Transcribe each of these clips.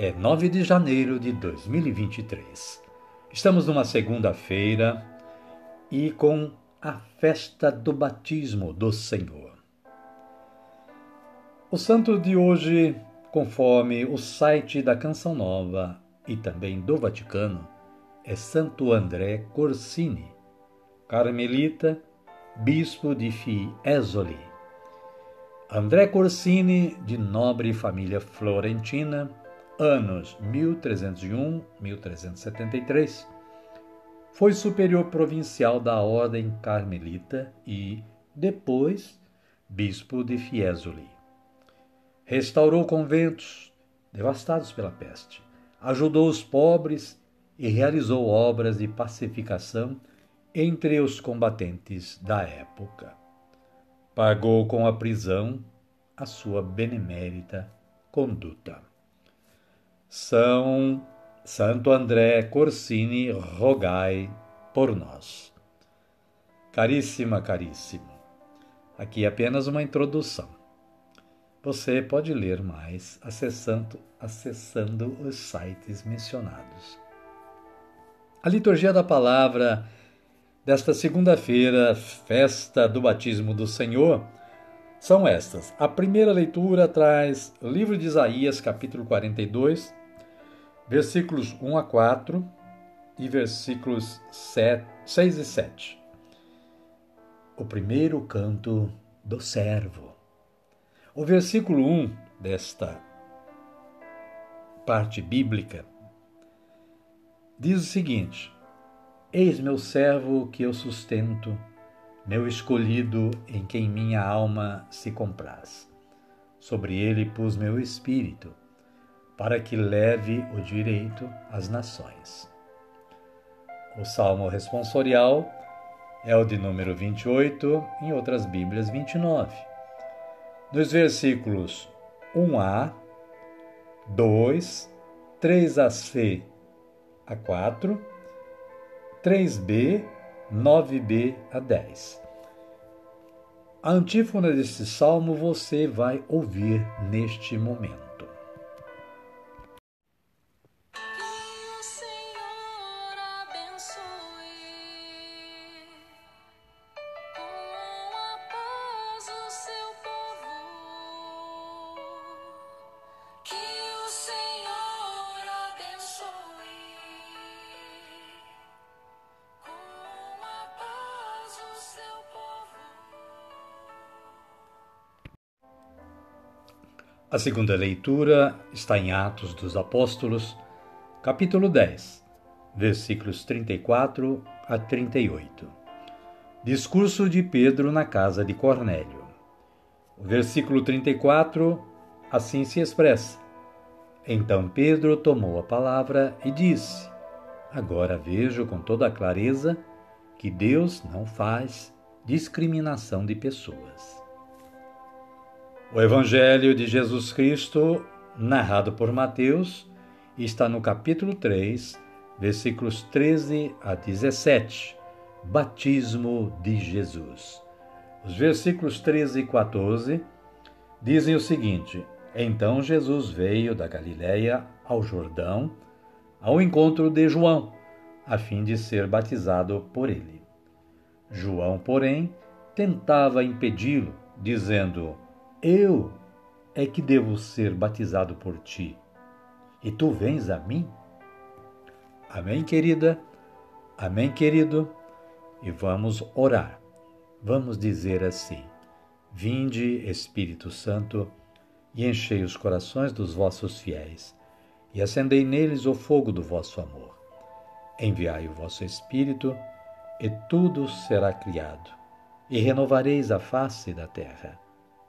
é 9 de janeiro de 2023. Estamos numa segunda-feira e com a festa do batismo do Senhor. O santo de hoje, conforme o site da Canção Nova e também do Vaticano, é Santo André Corsini, carmelita, bispo de Fiesole. André Corsini, de nobre família florentina, anos 1301-1373, foi superior provincial da Ordem Carmelita e, depois, bispo de Fiesole. Restaurou conventos devastados pela peste, ajudou os pobres e realizou obras de pacificação entre os combatentes da época. Pagou com a prisão a sua benemérita conduta. São Santo André Corsini, rogai por nós. Caríssima, caríssimo, aqui é apenas uma introdução. Você pode ler mais acessando, acessando os sites mencionados. A liturgia da palavra desta segunda-feira, festa do batismo do Senhor, são estas. A primeira leitura traz o livro de Isaías, capítulo 42, versículos 1 a 4 e versículos 7, 6 e 7. O primeiro canto do servo. O versículo 1 desta parte bíblica diz o seguinte: Eis meu servo que eu sustento, meu escolhido em quem minha alma se compraz. Sobre ele pus meu espírito para que leve o direito às nações. O salmo responsorial é o de número 28, em outras Bíblias 29. Nos versículos 1a, 2, 3ac a 4, 3b, 9b a 10. A antífona deste salmo você vai ouvir neste momento. A segunda leitura está em Atos dos Apóstolos, capítulo 10, versículos 34 a 38. Discurso de Pedro na casa de Cornélio. O versículo 34 assim se expressa: Então Pedro tomou a palavra e disse: Agora vejo com toda clareza que Deus não faz discriminação de pessoas. O Evangelho de Jesus Cristo, narrado por Mateus, está no capítulo 3, versículos 13 a 17. Batismo de Jesus. Os versículos 13 e 14 dizem o seguinte: Então Jesus veio da Galiléia ao Jordão, ao encontro de João, a fim de ser batizado por ele. João, porém, tentava impedi-lo, dizendo: eu é que devo ser batizado por ti. e tu vens a mim? Amém, querida? Amém, querido? E vamos orar. Vamos dizer assim: Vinde, Espírito Santo, e enchei os corações dos vossos fiéis, e acendei neles o fogo do vosso amor. Enviai o vosso Espírito, e tudo será criado, e renovareis a face da terra.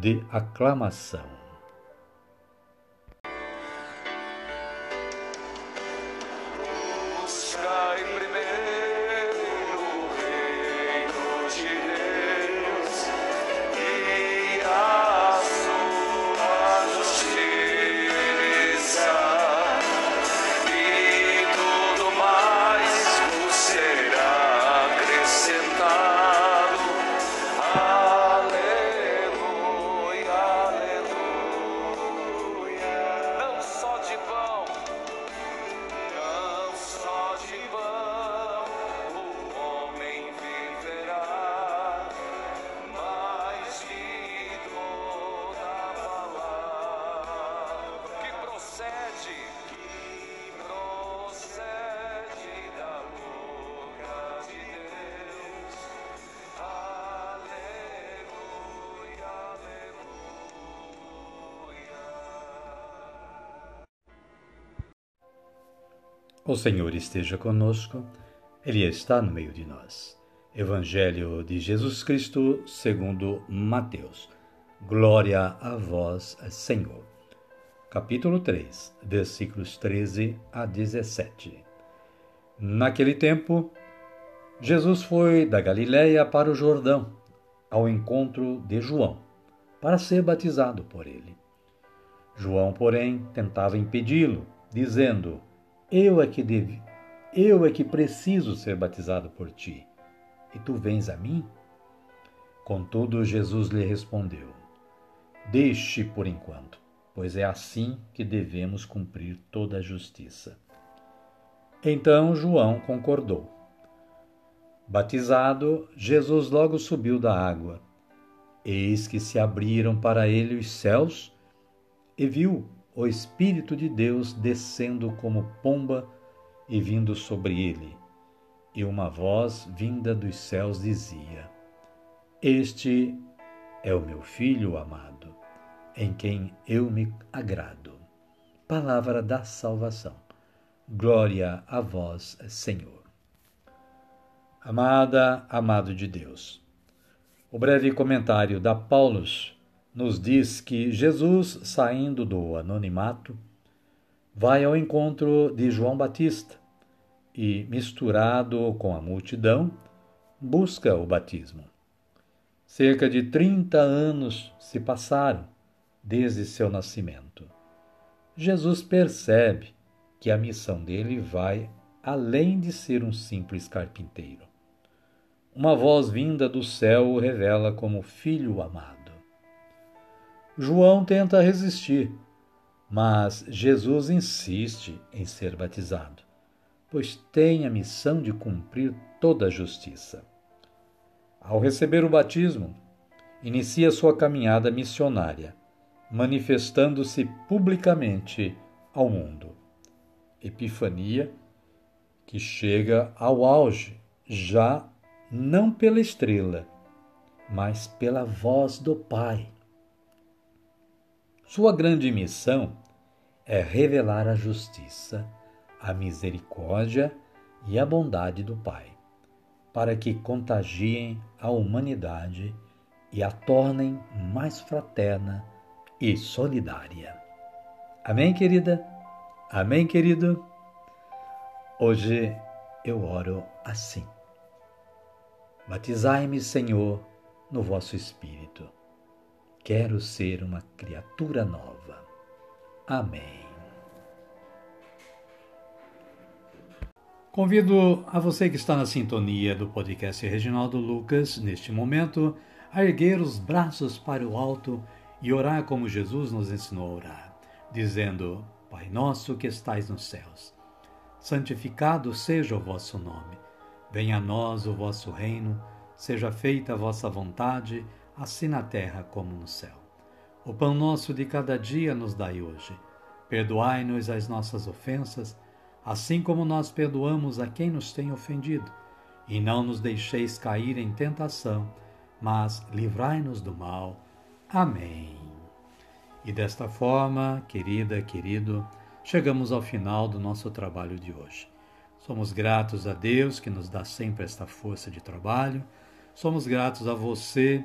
de aclamação. O Senhor esteja conosco, Ele está no meio de nós. Evangelho de Jesus Cristo, segundo Mateus. Glória a vós, Senhor. Capítulo 3, versículos 13 a 17. Naquele tempo, Jesus foi da Galiléia para o Jordão, ao encontro de João, para ser batizado por ele. João, porém, tentava impedi-lo, dizendo: eu é que devo, eu é que preciso ser batizado por ti, e tu vens a mim? Contudo, Jesus lhe respondeu: Deixe por enquanto, pois é assim que devemos cumprir toda a justiça. Então João concordou. Batizado, Jesus logo subiu da água. Eis que se abriram para ele os céus e viu o Espírito de Deus descendo como pomba e vindo sobre ele. E uma voz vinda dos céus dizia: Este é o meu filho amado, em quem eu me agrado. Palavra da salvação. Glória a vós, Senhor. Amada, amado de Deus. O breve comentário da Paulus nos diz que Jesus, saindo do anonimato, vai ao encontro de João Batista e, misturado com a multidão, busca o batismo. Cerca de 30 anos se passaram desde seu nascimento. Jesus percebe que a missão dele vai além de ser um simples carpinteiro. Uma voz vinda do céu o revela como filho amado. João tenta resistir, mas Jesus insiste em ser batizado, pois tem a missão de cumprir toda a justiça. Ao receber o batismo, inicia sua caminhada missionária, manifestando-se publicamente ao mundo. Epifania que chega ao auge, já não pela estrela, mas pela voz do Pai sua grande missão é revelar a justiça, a misericórdia e a bondade do Pai, para que contagiem a humanidade e a tornem mais fraterna e solidária. Amém, querida? Amém, querido? Hoje eu oro assim. Batizai-me, Senhor, no vosso Espírito Quero ser uma criatura nova. Amém. Convido a você que está na sintonia do podcast Reginaldo Lucas, neste momento, a erguer os braços para o alto e orar como Jesus nos ensinou a orar, dizendo: Pai nosso que estais nos céus, santificado seja o vosso nome. Venha a nós o vosso reino, seja feita a vossa vontade, assim na terra como no céu. O pão nosso de cada dia nos dai hoje. Perdoai-nos as nossas ofensas, assim como nós perdoamos a quem nos tem ofendido. E não nos deixeis cair em tentação, mas livrai-nos do mal. Amém. E desta forma, querida, querido, chegamos ao final do nosso trabalho de hoje. Somos gratos a Deus que nos dá sempre esta força de trabalho. Somos gratos a você